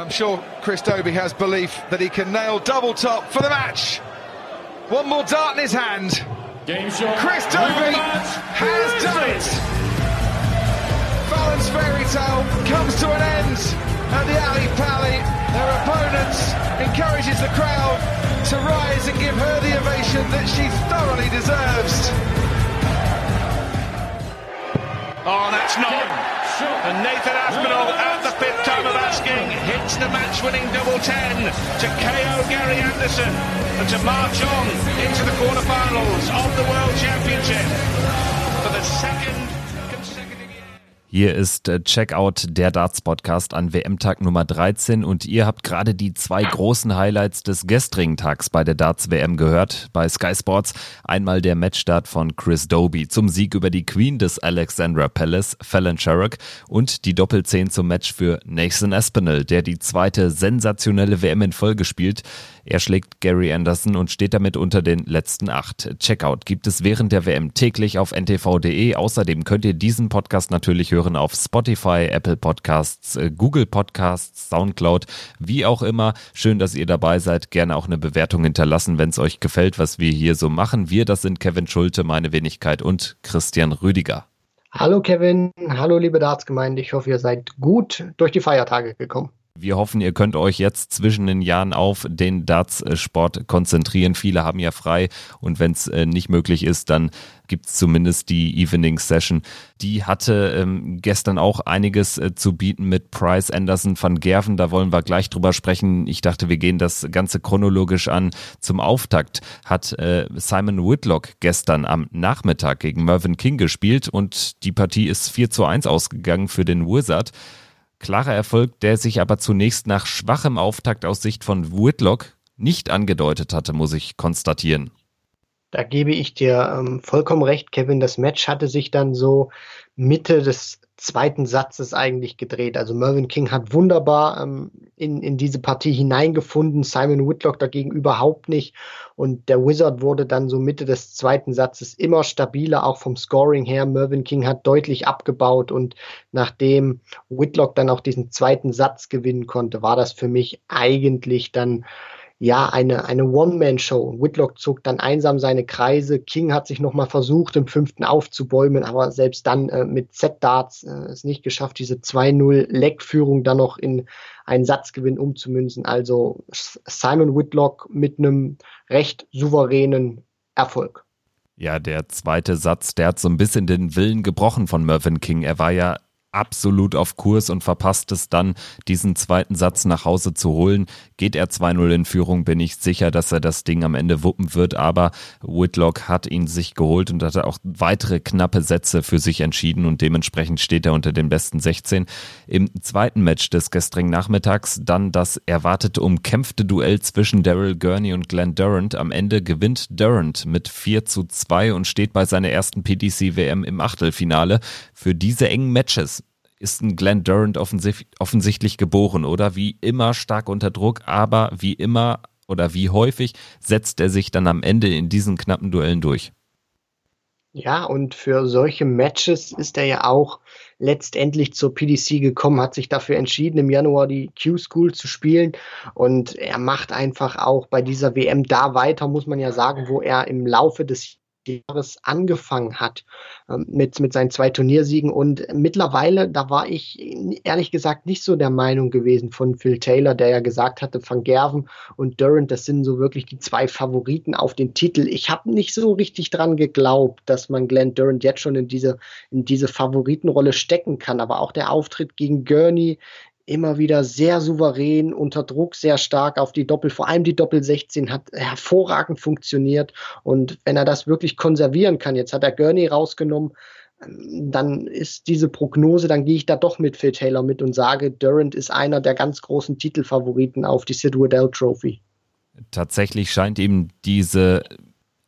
And I'm sure Chris Dobie has belief that he can nail double top for the match. One more dart in his hand. Chris Dobie has done it. Fallon's fairy tale comes to an end at the Alley Pally. Their opponent encourages the crowd to rise and give her the ovation that she thoroughly deserves. Oh, that's not. And Nathan Aspinall, at the fifth time of asking, hits the match-winning double ten to KO Gary Anderson and to march on into the quarterfinals of the World Championship for the second Hier ist äh, Checkout der Darts Podcast an WM-Tag Nummer 13 und ihr habt gerade die zwei großen Highlights des gestrigen Tags bei der Darts WM gehört. Bei Sky Sports einmal der Matchstart von Chris Doby zum Sieg über die Queen des Alexandra Palace, Fallon Sherrock und die Doppelzehn zum Match für Nathan Aspinall, der die zweite sensationelle WM in Folge spielt. Er schlägt Gary Anderson und steht damit unter den letzten acht. Checkout gibt es während der WM täglich auf ntv.de. Außerdem könnt ihr diesen Podcast natürlich hören auf Spotify, Apple Podcasts, äh, Google Podcasts, Soundcloud, wie auch immer. Schön, dass ihr dabei seid. Gerne auch eine Bewertung hinterlassen, wenn es euch gefällt, was wir hier so machen. Wir, das sind Kevin Schulte, meine Wenigkeit und Christian Rüdiger. Hallo Kevin, hallo liebe Dartsgemeinde. Ich hoffe, ihr seid gut durch die Feiertage gekommen. Wir hoffen, ihr könnt euch jetzt zwischen den Jahren auf den Darts-Sport konzentrieren. Viele haben ja frei und wenn es äh, nicht möglich ist, dann gibt es zumindest die Evening Session. Die hatte ähm, gestern auch einiges äh, zu bieten mit Price Anderson van Gerven. Da wollen wir gleich drüber sprechen. Ich dachte, wir gehen das Ganze chronologisch an. Zum Auftakt hat äh, Simon Whitlock gestern am Nachmittag gegen Mervyn King gespielt und die Partie ist 4 zu 1 ausgegangen für den Wizard. Klarer Erfolg, der sich aber zunächst nach schwachem Auftakt aus Sicht von Whitlock nicht angedeutet hatte, muss ich konstatieren. Da gebe ich dir ähm, vollkommen recht, Kevin. Das Match hatte sich dann so Mitte des zweiten Satzes eigentlich gedreht. Also Mervyn King hat wunderbar ähm, in, in diese Partie hineingefunden, Simon Whitlock dagegen überhaupt nicht. Und der Wizard wurde dann so Mitte des zweiten Satzes immer stabiler, auch vom Scoring her. Mervyn King hat deutlich abgebaut und nachdem Whitlock dann auch diesen zweiten Satz gewinnen konnte, war das für mich eigentlich dann ja, eine, eine One-Man-Show. Whitlock zog dann einsam seine Kreise. King hat sich nochmal versucht, im fünften aufzubäumen, aber selbst dann äh, mit Z-Darts äh, es nicht geschafft, diese 2-0-Leckführung dann noch in einen Satzgewinn umzumünzen. Also Simon Whitlock mit einem recht souveränen Erfolg. Ja, der zweite Satz, der hat so ein bisschen den Willen gebrochen von Mervyn King. Er war ja absolut auf Kurs und verpasst es dann, diesen zweiten Satz nach Hause zu holen. Geht er 2-0 in Führung, bin ich sicher, dass er das Ding am Ende wuppen wird, aber Whitlock hat ihn sich geholt und hat auch weitere knappe Sätze für sich entschieden und dementsprechend steht er unter den besten 16. Im zweiten Match des gestrigen Nachmittags dann das erwartete umkämpfte Duell zwischen Daryl Gurney und Glenn Durant. Am Ende gewinnt Durant mit 4 zu 2 und steht bei seiner ersten PDC-WM im Achtelfinale. Für diese engen Matches ist ein Glenn Durant offensichtlich, offensichtlich geboren, oder? Wie immer stark unter Druck, aber wie immer oder wie häufig setzt er sich dann am Ende in diesen knappen Duellen durch? Ja, und für solche Matches ist er ja auch letztendlich zur PDC gekommen, hat sich dafür entschieden, im Januar die Q-School zu spielen. Und er macht einfach auch bei dieser WM da weiter, muss man ja sagen, wo er im Laufe des Jahres angefangen hat ähm, mit, mit seinen zwei Turniersiegen. Und mittlerweile, da war ich ehrlich gesagt nicht so der Meinung gewesen von Phil Taylor, der ja gesagt hatte, Van Gerven und Durant, das sind so wirklich die zwei Favoriten auf den Titel. Ich habe nicht so richtig dran geglaubt, dass man Glenn Durant jetzt schon in diese, in diese Favoritenrolle stecken kann. Aber auch der Auftritt gegen Gurney immer wieder sehr souverän, unter Druck sehr stark auf die Doppel, vor allem die Doppel 16 hat hervorragend funktioniert und wenn er das wirklich konservieren kann, jetzt hat er Gurney rausgenommen, dann ist diese Prognose, dann gehe ich da doch mit Phil Taylor mit und sage, Durant ist einer der ganz großen Titelfavoriten auf die Sid Waddell Trophy. Tatsächlich scheint ihm diese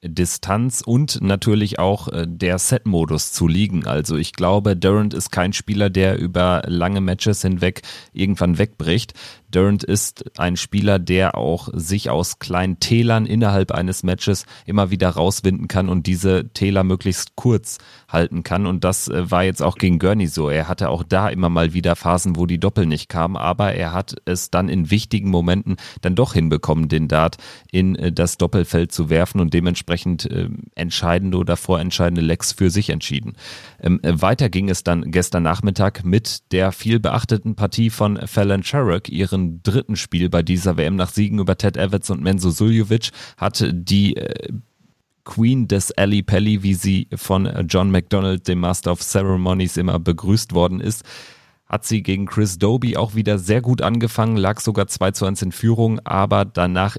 Distanz und natürlich auch äh, der Set-Modus zu liegen. Also ich glaube, Durant ist kein Spieler, der über lange Matches hinweg irgendwann wegbricht. Durant ist ein Spieler, der auch sich aus kleinen Tälern innerhalb eines Matches immer wieder rauswinden kann und diese Täler möglichst kurz halten kann. Und das äh, war jetzt auch gegen Gurney so. Er hatte auch da immer mal wieder Phasen, wo die Doppel nicht kamen, aber er hat es dann in wichtigen Momenten dann doch hinbekommen, den Dart in äh, das Doppelfeld zu werfen und dementsprechend äh, entscheidende oder vorentscheidende Lecks für sich entschieden. Ähm, weiter ging es dann gestern Nachmittag mit der viel beachteten Partie von Fallon Sherrock, ihren dritten Spiel bei dieser WM nach Siegen über Ted Evans und Menzo Suljovic, hat die äh, Queen des Ali Pelli, wie sie von John McDonald, dem Master of Ceremonies, immer begrüßt worden ist, hat sie gegen Chris Doby auch wieder sehr gut angefangen, lag sogar 2 zu 1 in Führung, aber danach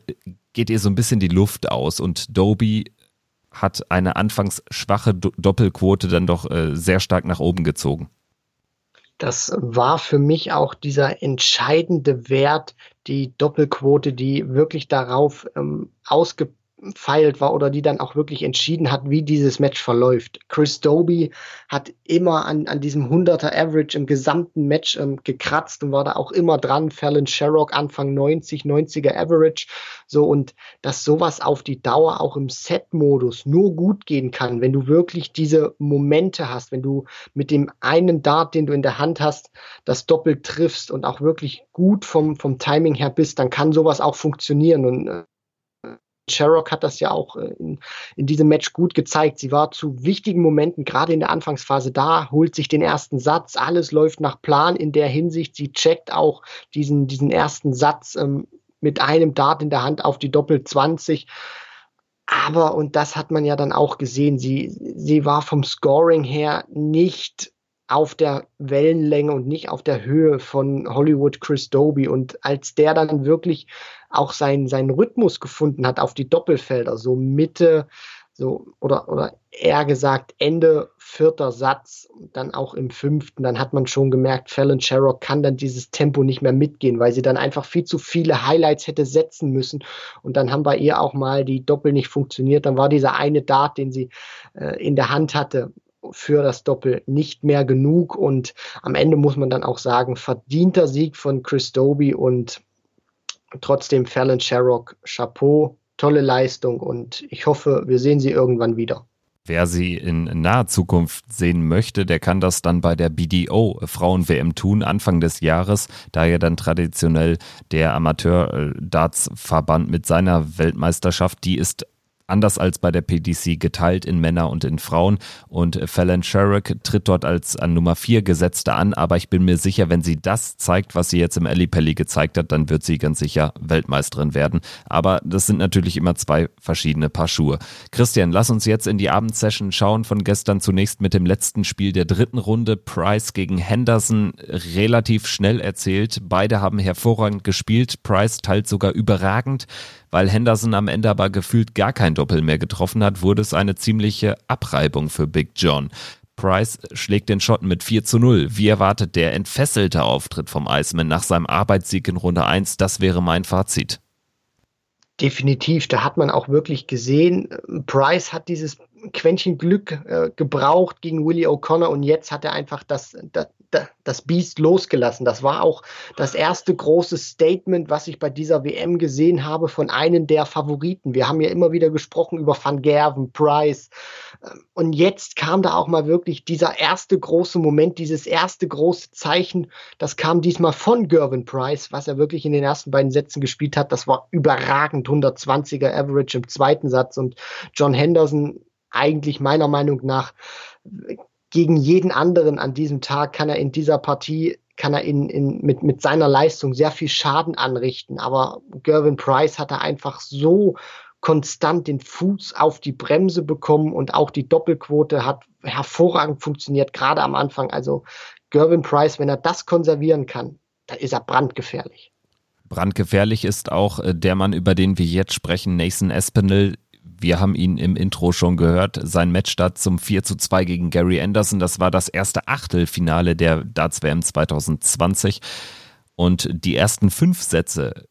geht ihr so ein bisschen die Luft aus und Doby hat eine anfangs schwache Doppelquote dann doch äh, sehr stark nach oben gezogen. Das war für mich auch dieser entscheidende Wert, die Doppelquote, die wirklich darauf ähm, ausgeprägt gefeilt war oder die dann auch wirklich entschieden hat, wie dieses Match verläuft. Chris Doby hat immer an, an diesem 100er Average im gesamten Match ähm, gekratzt und war da auch immer dran. Fallon Sherrock Anfang 90, 90er Average. So und dass sowas auf die Dauer auch im Set-Modus nur gut gehen kann, wenn du wirklich diese Momente hast, wenn du mit dem einen Dart, den du in der Hand hast, das doppelt triffst und auch wirklich gut vom, vom Timing her bist, dann kann sowas auch funktionieren. Und äh, Sherrock hat das ja auch äh, in, in diesem Match gut gezeigt. Sie war zu wichtigen Momenten, gerade in der Anfangsphase da, holt sich den ersten Satz, alles läuft nach Plan in der Hinsicht. Sie checkt auch diesen, diesen ersten Satz ähm, mit einem Dart in der Hand auf die Doppel 20. Aber, und das hat man ja dann auch gesehen, sie, sie war vom Scoring her nicht auf der Wellenlänge und nicht auf der Höhe von Hollywood Chris Doby. Und als der dann wirklich auch seinen, seinen Rhythmus gefunden hat auf die Doppelfelder, so Mitte, so, oder, oder eher gesagt Ende vierter Satz, dann auch im fünften, dann hat man schon gemerkt, Fallon Sherrock kann dann dieses Tempo nicht mehr mitgehen, weil sie dann einfach viel zu viele Highlights hätte setzen müssen. Und dann haben bei ihr auch mal die Doppel nicht funktioniert. Dann war dieser eine Dart, den sie äh, in der Hand hatte, für das Doppel nicht mehr genug. Und am Ende muss man dann auch sagen, verdienter Sieg von Chris Doby und trotzdem Fallon Sherrock, Chapeau, tolle Leistung und ich hoffe, wir sehen sie irgendwann wieder. Wer sie in naher Zukunft sehen möchte, der kann das dann bei der BDO Frauen-WM tun, Anfang des Jahres, da ja dann traditionell der Amateur-Darts-Verband mit seiner Weltmeisterschaft, die ist anders als bei der PDC geteilt in Männer und in Frauen. Und Fallon Sherrick tritt dort als an Nummer 4 Gesetzte an, aber ich bin mir sicher, wenn sie das zeigt, was sie jetzt im Ali Pelli gezeigt hat, dann wird sie ganz sicher Weltmeisterin werden. Aber das sind natürlich immer zwei verschiedene Paar Schuhe. Christian, lass uns jetzt in die Abendsession schauen von gestern zunächst mit dem letzten Spiel der dritten Runde. Price gegen Henderson relativ schnell erzählt. Beide haben hervorragend gespielt. Price teilt sogar überragend. Weil Henderson am Ende aber gefühlt gar kein Doppel mehr getroffen hat, wurde es eine ziemliche Abreibung für Big John. Price schlägt den Schotten mit 4 zu 0. Wie erwartet der entfesselte Auftritt vom Iceman nach seinem Arbeitssieg in Runde 1? Das wäre mein Fazit. Definitiv, da hat man auch wirklich gesehen, Price hat dieses Quäntchen Glück äh, gebraucht gegen Willie O'Connor und jetzt hat er einfach das, das, das Biest losgelassen. Das war auch das erste große Statement, was ich bei dieser WM gesehen habe von einem der Favoriten. Wir haben ja immer wieder gesprochen über Van Gerven, Price. Ähm, und jetzt kam da auch mal wirklich dieser erste große Moment, dieses erste große Zeichen. Das kam diesmal von Gervin Price, was er wirklich in den ersten beiden Sätzen gespielt hat. Das war überragend 120er Average im zweiten Satz und John Henderson eigentlich meiner Meinung nach gegen jeden anderen an diesem Tag kann er in dieser Partie kann er in, in, mit, mit seiner Leistung sehr viel Schaden anrichten. Aber Gervin Price hat er einfach so konstant den Fuß auf die Bremse bekommen und auch die Doppelquote hat hervorragend funktioniert, gerade am Anfang. Also Gervin Price, wenn er das konservieren kann, dann ist er brandgefährlich. Brandgefährlich ist auch äh, der Mann, über den wir jetzt sprechen, Nathan Espinel, wir haben ihn im Intro schon gehört. Sein Matchstart zum 4 zu 2 gegen Gary Anderson. Das war das erste Achtelfinale der Darts WM 2020. Und die ersten fünf Sätze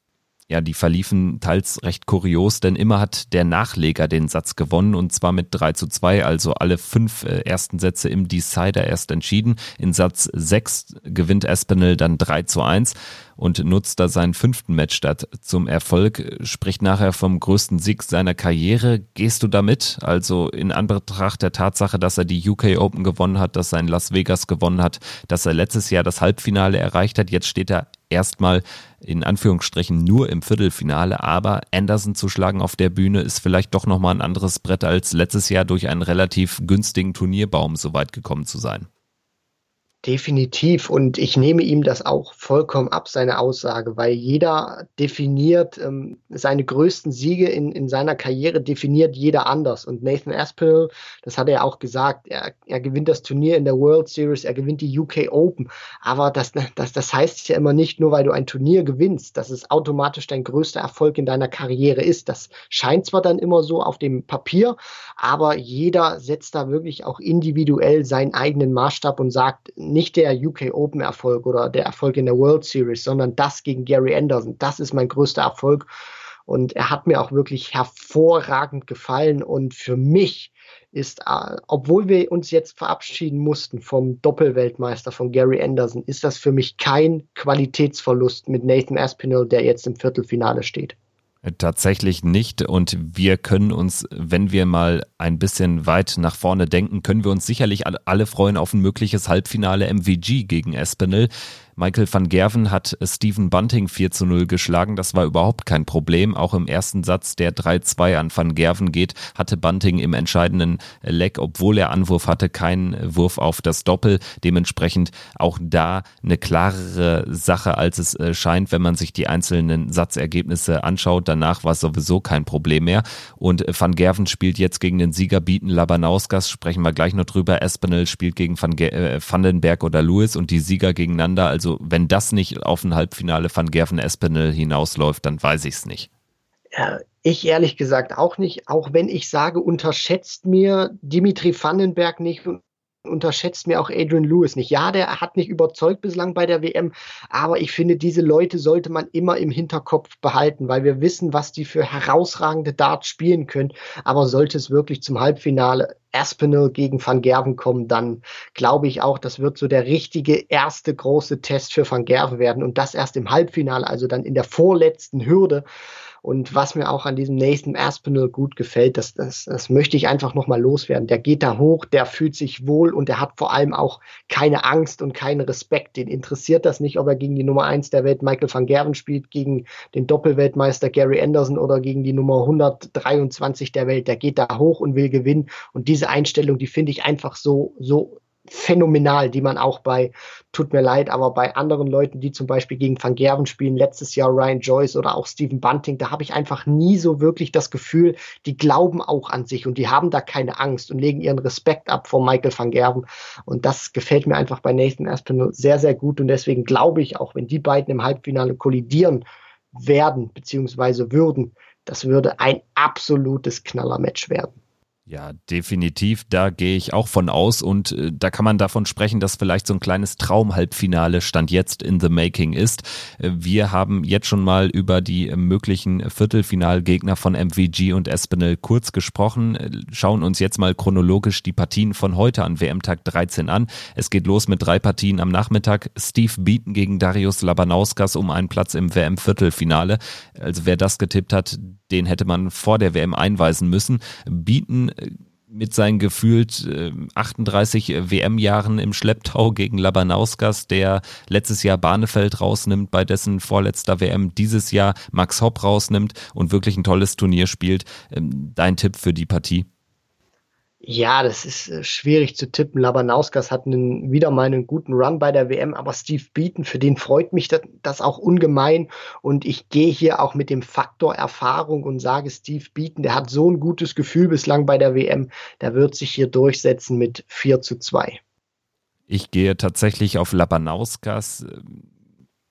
ja, die verliefen teils recht kurios, denn immer hat der Nachleger den Satz gewonnen und zwar mit 3 zu 2, also alle fünf äh, ersten Sätze im Decider erst entschieden. In Satz 6 gewinnt Espinel dann 3 zu 1 und nutzt da seinen fünften Matchstart zum Erfolg, spricht nachher vom größten Sieg seiner Karriere. Gehst du damit? Also in Anbetracht der Tatsache, dass er die UK Open gewonnen hat, dass er in Las Vegas gewonnen hat, dass er letztes Jahr das Halbfinale erreicht hat, jetzt steht er erstmal in Anführungsstrichen nur im Viertelfinale, aber Anderson zu schlagen auf der Bühne ist vielleicht doch nochmal ein anderes Brett als letztes Jahr durch einen relativ günstigen Turnierbaum so weit gekommen zu sein. Definitiv. Und ich nehme ihm das auch vollkommen ab, seine Aussage, weil jeder definiert ähm, seine größten Siege in, in seiner Karriere, definiert jeder anders. Und Nathan Aspinall, das hat er auch gesagt, er, er gewinnt das Turnier in der World Series, er gewinnt die UK Open. Aber das, das, das heißt ja immer nicht nur, weil du ein Turnier gewinnst, dass es automatisch dein größter Erfolg in deiner Karriere ist. Das scheint zwar dann immer so auf dem Papier, aber jeder setzt da wirklich auch individuell seinen eigenen Maßstab und sagt, nicht der UK Open Erfolg oder der Erfolg in der World Series, sondern das gegen Gary Anderson. Das ist mein größter Erfolg. Und er hat mir auch wirklich hervorragend gefallen. Und für mich ist, äh, obwohl wir uns jetzt verabschieden mussten vom Doppelweltmeister von Gary Anderson, ist das für mich kein Qualitätsverlust mit Nathan Aspinall, der jetzt im Viertelfinale steht. Tatsächlich nicht. Und wir können uns, wenn wir mal ein bisschen weit nach vorne denken, können wir uns sicherlich alle freuen auf ein mögliches Halbfinale MVG gegen Espinel. Michael van Gerven hat Stephen Bunting 4 zu 0 geschlagen. Das war überhaupt kein Problem. Auch im ersten Satz, der 3-2 an van Gerven geht, hatte Bunting im entscheidenden Leck, obwohl er Anwurf hatte, keinen Wurf auf das Doppel. Dementsprechend auch da eine klarere Sache, als es äh, scheint, wenn man sich die einzelnen Satzergebnisse anschaut. Danach war es sowieso kein Problem mehr. Und van Gerven spielt jetzt gegen den Sieger bieten Labanauskas, sprechen wir gleich noch drüber. Espinel spielt gegen Van äh, Vandenberg oder Lewis und die Sieger gegeneinander. Also also wenn das nicht auf ein Halbfinale von Gerven Espinel hinausläuft, dann weiß ich es nicht. Ja, ich ehrlich gesagt auch nicht, auch wenn ich sage, unterschätzt mir Dimitri Vandenberg nicht unterschätzt mir auch Adrian Lewis nicht. Ja, der hat nicht überzeugt bislang bei der WM, aber ich finde, diese Leute sollte man immer im Hinterkopf behalten, weil wir wissen, was die für herausragende Darts spielen können. Aber sollte es wirklich zum Halbfinale Aspinall gegen Van Gerven kommen, dann glaube ich auch, das wird so der richtige erste große Test für Van Gerven werden und das erst im Halbfinale, also dann in der vorletzten Hürde. Und was mir auch an diesem Nathan Aspinall gut gefällt, das, das, das möchte ich einfach nochmal loswerden. Der geht da hoch, der fühlt sich wohl und der hat vor allem auch keine Angst und keinen Respekt. Den interessiert das nicht, ob er gegen die Nummer eins der Welt Michael van Gerven spielt, gegen den Doppelweltmeister Gary Anderson oder gegen die Nummer 123 der Welt. Der geht da hoch und will gewinnen. Und diese Einstellung, die finde ich einfach so, so phänomenal, die man auch bei, tut mir leid, aber bei anderen Leuten, die zum Beispiel gegen Van Gerven spielen, letztes Jahr Ryan Joyce oder auch Stephen Bunting, da habe ich einfach nie so wirklich das Gefühl, die glauben auch an sich und die haben da keine Angst und legen ihren Respekt ab vor Michael van Gerven. Und das gefällt mir einfach bei Nathan Aspinall sehr, sehr gut und deswegen glaube ich auch, wenn die beiden im Halbfinale kollidieren werden, beziehungsweise würden, das würde ein absolutes Knallermatch werden. Ja, definitiv. Da gehe ich auch von aus und äh, da kann man davon sprechen, dass vielleicht so ein kleines Traumhalbfinale Stand jetzt in the making ist. Äh, wir haben jetzt schon mal über die äh, möglichen Viertelfinalgegner von MVG und Espinel kurz gesprochen. Äh, schauen uns jetzt mal chronologisch die Partien von heute an WM-Tag 13 an. Es geht los mit drei Partien am Nachmittag. Steve Beaton gegen Darius Labanauskas um einen Platz im WM-Viertelfinale. Also wer das getippt hat, den hätte man vor der WM einweisen müssen. Bieten äh, mit seinen gefühlt 38 äh, WM-Jahren im Schlepptau gegen Labanauskas, der letztes Jahr Barnefeld rausnimmt, bei dessen vorletzter WM dieses Jahr Max Hopp rausnimmt und wirklich ein tolles Turnier spielt. Ähm, dein Tipp für die Partie? Ja, das ist äh, schwierig zu tippen. Labanauskas hat einen, wieder mal einen guten Run bei der WM, aber Steve Beaton, für den freut mich das, das auch ungemein. Und ich gehe hier auch mit dem Faktor Erfahrung und sage, Steve Beaton, der hat so ein gutes Gefühl bislang bei der WM, der wird sich hier durchsetzen mit 4 zu 2. Ich gehe tatsächlich auf Labanauskas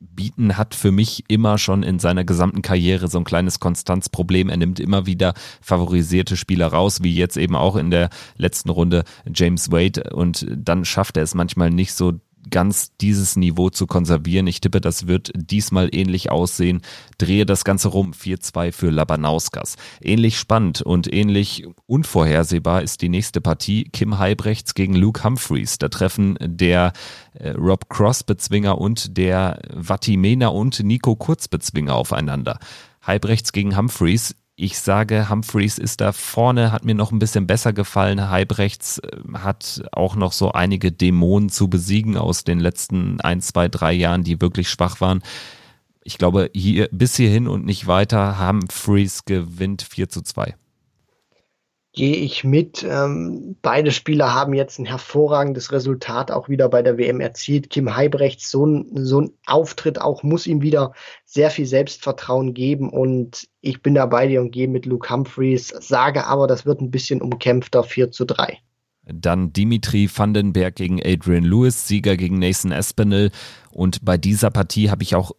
Bieten hat für mich immer schon in seiner gesamten Karriere so ein kleines Konstanzproblem. Er nimmt immer wieder favorisierte Spieler raus, wie jetzt eben auch in der letzten Runde James Wade. Und dann schafft er es manchmal nicht so ganz dieses Niveau zu konservieren. Ich tippe, das wird diesmal ähnlich aussehen. Drehe das Ganze rum. 4-2 für Labanauskas. Ähnlich spannend und ähnlich unvorhersehbar ist die nächste Partie. Kim Heibrechts gegen Luke Humphreys. Da treffen der äh, Rob Cross-Bezwinger und der Vatimena und Nico Kurz-Bezwinger aufeinander. Heibrechts gegen Humphreys ich sage, Humphreys ist da vorne, hat mir noch ein bisschen besser gefallen. Halbrechts äh, hat auch noch so einige Dämonen zu besiegen aus den letzten ein, zwei, drei Jahren, die wirklich schwach waren. Ich glaube, hier bis hierhin und nicht weiter. Humphreys gewinnt 4 zu 2 gehe ich mit. Ähm, beide Spieler haben jetzt ein hervorragendes Resultat auch wieder bei der WM erzielt. Kim Heibrechts, so ein, so ein Auftritt auch muss ihm wieder sehr viel Selbstvertrauen geben und ich bin da bei dir und gehe mit Luke Humphreys, sage aber, das wird ein bisschen umkämpfter 4 zu 3. Dann Dimitri Vandenberg gegen Adrian Lewis, Sieger gegen Nathan Espinel. Und bei dieser Partie habe ich auch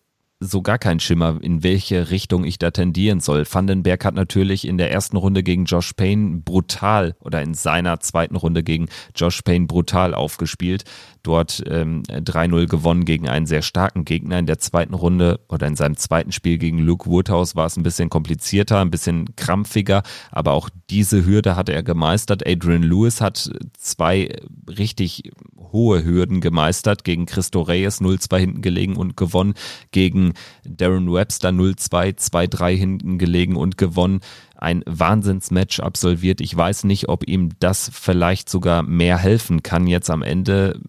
so gar keinen Schimmer, in welche Richtung ich da tendieren soll. Vandenberg hat natürlich in der ersten Runde gegen Josh Payne brutal oder in seiner zweiten Runde gegen Josh Payne brutal aufgespielt. Dort ähm, 3-0 gewonnen gegen einen sehr starken Gegner. In der zweiten Runde oder in seinem zweiten Spiel gegen Luke Woodhouse war es ein bisschen komplizierter, ein bisschen krampfiger, aber auch diese Hürde hatte er gemeistert. Adrian Lewis hat zwei richtig hohe Hürden gemeistert, gegen Christo Reyes 0-2 hinten gelegen und gewonnen, gegen Darren Webster 0-2, 2-3 hinten gelegen und gewonnen ein Wahnsinnsmatch absolviert. Ich weiß nicht, ob ihm das vielleicht sogar mehr helfen kann jetzt am Ende.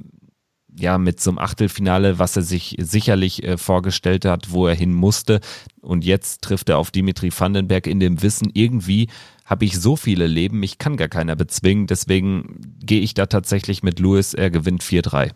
Ja, mit so einem Achtelfinale, was er sich sicherlich äh, vorgestellt hat, wo er hin musste. Und jetzt trifft er auf Dimitri Vandenberg in dem Wissen, irgendwie habe ich so viele Leben, mich kann gar keiner bezwingen. Deswegen gehe ich da tatsächlich mit Lewis, er gewinnt 4-3.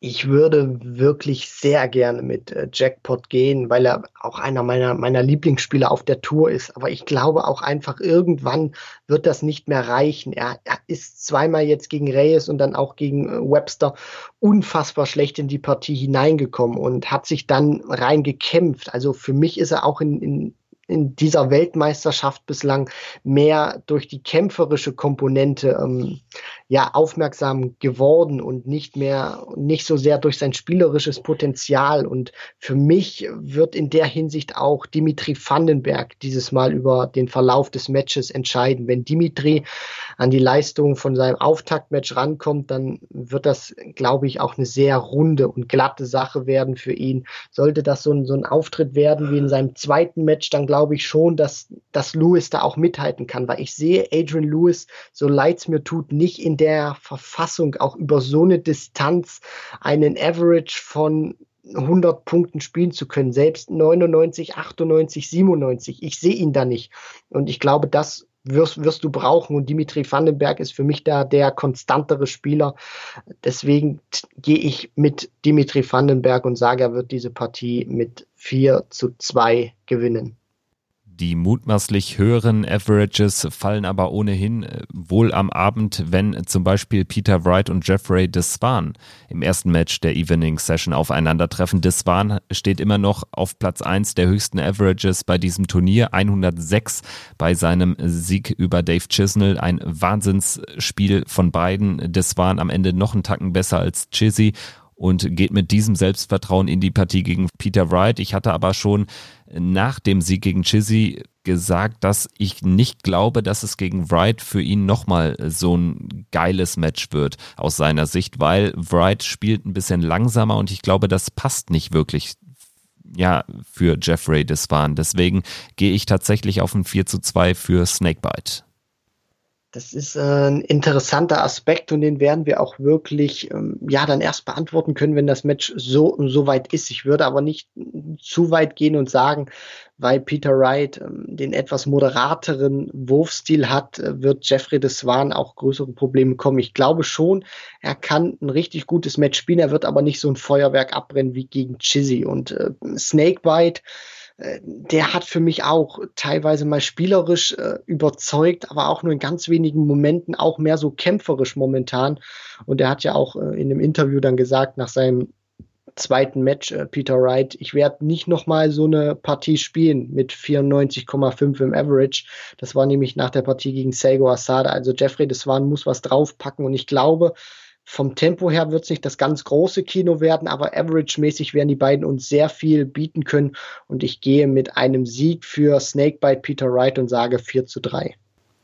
Ich würde wirklich sehr gerne mit äh, Jackpot gehen, weil er auch einer meiner, meiner Lieblingsspieler auf der Tour ist. Aber ich glaube auch einfach, irgendwann wird das nicht mehr reichen. Er, er ist zweimal jetzt gegen Reyes und dann auch gegen äh, Webster unfassbar schlecht in die Partie hineingekommen und hat sich dann reingekämpft. Also für mich ist er auch in, in in dieser Weltmeisterschaft bislang mehr durch die kämpferische Komponente ähm, ja aufmerksam geworden und nicht mehr nicht so sehr durch sein spielerisches Potenzial und für mich wird in der Hinsicht auch Dimitri Vandenberg dieses Mal über den Verlauf des Matches entscheiden. Wenn Dimitri an die Leistung von seinem Auftaktmatch rankommt, dann wird das glaube ich auch eine sehr runde und glatte Sache werden für ihn. Sollte das so ein, so ein Auftritt werden wie in seinem zweiten Match, dann glaube glaube ich schon, dass, dass Lewis da auch mithalten kann, weil ich sehe Adrian Lewis, so leid es mir tut, nicht in der Verfassung, auch über so eine Distanz einen Average von 100 Punkten spielen zu können, selbst 99, 98, 97. Ich sehe ihn da nicht. Und ich glaube, das wirst, wirst du brauchen. Und Dimitri Vandenberg ist für mich da der konstantere Spieler. Deswegen gehe ich mit Dimitri Vandenberg und sage, er wird diese Partie mit 4 zu 2 gewinnen. Die mutmaßlich höheren Averages fallen aber ohnehin äh, wohl am Abend, wenn zum Beispiel Peter Wright und Jeffrey Desvan im ersten Match der Evening Session aufeinandertreffen. Desvan steht immer noch auf Platz 1 der höchsten Averages bei diesem Turnier, 106 bei seinem Sieg über Dave Chisnell. Ein Wahnsinnsspiel von beiden. Desvan am Ende noch einen Tacken besser als Chizzy und geht mit diesem Selbstvertrauen in die Partie gegen Peter Wright. Ich hatte aber schon nach dem Sieg gegen Chizzy gesagt, dass ich nicht glaube, dass es gegen Wright für ihn nochmal so ein geiles Match wird aus seiner Sicht, weil Wright spielt ein bisschen langsamer und ich glaube, das passt nicht wirklich ja, für Jeffrey Desvan. Deswegen gehe ich tatsächlich auf ein 4 zu 2 für Snakebite. Das ist äh, ein interessanter Aspekt und den werden wir auch wirklich ähm, ja dann erst beantworten können, wenn das Match so so weit ist. Ich würde aber nicht zu weit gehen und sagen, weil Peter Wright ähm, den etwas moderateren Wurfstil hat, äh, wird Jeffrey de Swan auch größere Probleme kommen. Ich glaube schon, er kann ein richtig gutes Match spielen, er wird aber nicht so ein Feuerwerk abbrennen wie gegen Chizzy und äh, Snakebite der hat für mich auch teilweise mal spielerisch äh, überzeugt, aber auch nur in ganz wenigen Momenten auch mehr so kämpferisch momentan. Und er hat ja auch äh, in dem Interview dann gesagt, nach seinem zweiten Match, äh, Peter Wright, ich werde nicht nochmal so eine Partie spielen mit 94,5 im Average. Das war nämlich nach der Partie gegen Seigo Asada. Also Jeffrey das Deswan muss was draufpacken und ich glaube, vom Tempo her wird es nicht das ganz große Kino werden, aber average-mäßig werden die beiden uns sehr viel bieten können. Und ich gehe mit einem Sieg für Snakebite Peter Wright und sage 4 zu 3.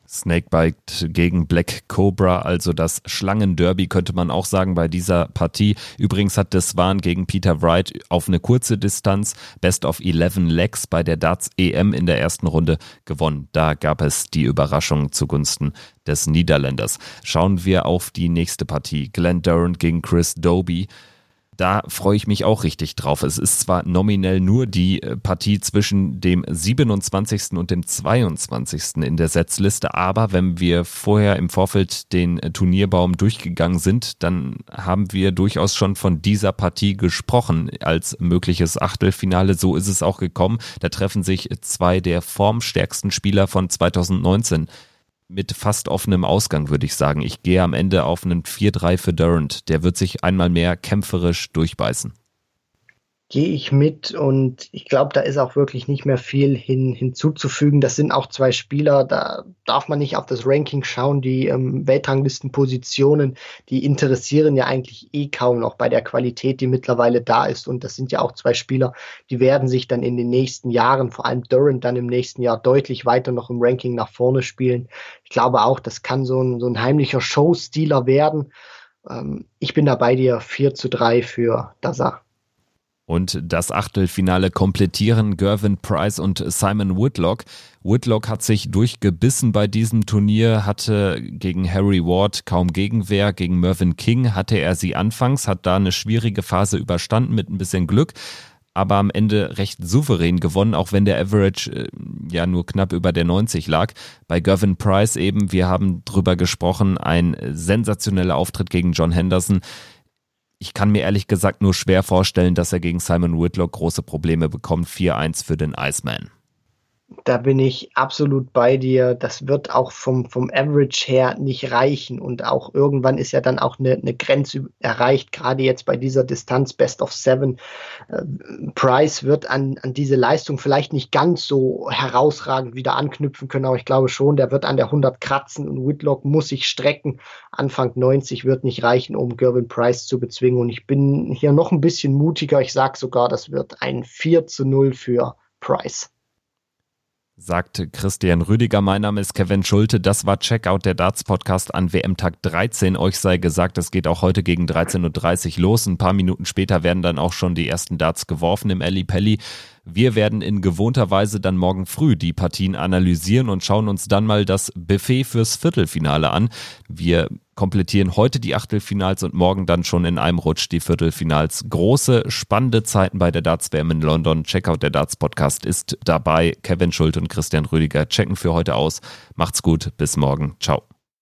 Snakebite gegen Black Cobra, also das Schlangenderby könnte man auch sagen bei dieser Partie. Übrigens hat Deswan gegen Peter Wright auf eine kurze Distanz Best of 11 Legs bei der Darts EM in der ersten Runde gewonnen. Da gab es die Überraschung zugunsten des Niederländers. Schauen wir auf die nächste Partie. Glenn Durant gegen Chris Doby da freue ich mich auch richtig drauf. Es ist zwar nominell nur die äh, Partie zwischen dem 27. und dem 22. in der Setzliste, aber wenn wir vorher im Vorfeld den äh, Turnierbaum durchgegangen sind, dann haben wir durchaus schon von dieser Partie gesprochen als mögliches Achtelfinale. So ist es auch gekommen. Da treffen sich zwei der formstärksten Spieler von 2019 mit fast offenem Ausgang, würde ich sagen. Ich gehe am Ende auf einen 4-3 für Durant. Der wird sich einmal mehr kämpferisch durchbeißen gehe ich mit und ich glaube, da ist auch wirklich nicht mehr viel hin, hinzuzufügen. Das sind auch zwei Spieler, da darf man nicht auf das Ranking schauen. Die ähm, Weltranglistenpositionen, die interessieren ja eigentlich eh kaum noch bei der Qualität, die mittlerweile da ist. Und das sind ja auch zwei Spieler, die werden sich dann in den nächsten Jahren, vor allem Durant dann im nächsten Jahr deutlich weiter noch im Ranking nach vorne spielen. Ich glaube auch, das kann so ein, so ein heimlicher Showstealer werden. Ähm, ich bin da bei dir 4 zu 3 für Daza. Und das Achtelfinale komplettieren Gervin Price und Simon Whitlock. Whitlock hat sich durchgebissen bei diesem Turnier, hatte gegen Harry Ward kaum Gegenwehr. Gegen Mervyn King hatte er sie anfangs, hat da eine schwierige Phase überstanden mit ein bisschen Glück, aber am Ende recht souverän gewonnen, auch wenn der Average äh, ja nur knapp über der 90 lag. Bei Gervin Price eben, wir haben drüber gesprochen, ein sensationeller Auftritt gegen John Henderson ich kann mir ehrlich gesagt nur schwer vorstellen, dass er gegen Simon Whitlock große Probleme bekommt. 4-1 für den Iceman. Da bin ich absolut bei dir. Das wird auch vom, vom Average her nicht reichen. Und auch irgendwann ist ja dann auch eine, eine Grenze erreicht, gerade jetzt bei dieser Distanz Best of Seven. Äh, Price wird an, an diese Leistung vielleicht nicht ganz so herausragend wieder anknüpfen können, aber ich glaube schon, der wird an der 100 kratzen und Whitlock muss sich strecken. Anfang 90 wird nicht reichen, um Gervin Price zu bezwingen. Und ich bin hier noch ein bisschen mutiger. Ich sage sogar, das wird ein 4 zu 0 für Price sagt Christian Rüdiger. Mein Name ist Kevin Schulte. Das war Checkout der Darts Podcast an WM-Tag 13. Euch sei gesagt, es geht auch heute gegen 13.30 Uhr los. Ein paar Minuten später werden dann auch schon die ersten Darts geworfen im Ali Pelli. Wir werden in gewohnter Weise dann morgen früh die Partien analysieren und schauen uns dann mal das Buffet fürs Viertelfinale an. Wir komplettieren heute die Achtelfinals und morgen dann schon in einem Rutsch die Viertelfinals. Große, spannende Zeiten bei der Darts WM in London. Checkout der Darts Podcast ist dabei. Kevin Schult und Christian Rüdiger checken für heute aus. Macht's gut, bis morgen. Ciao.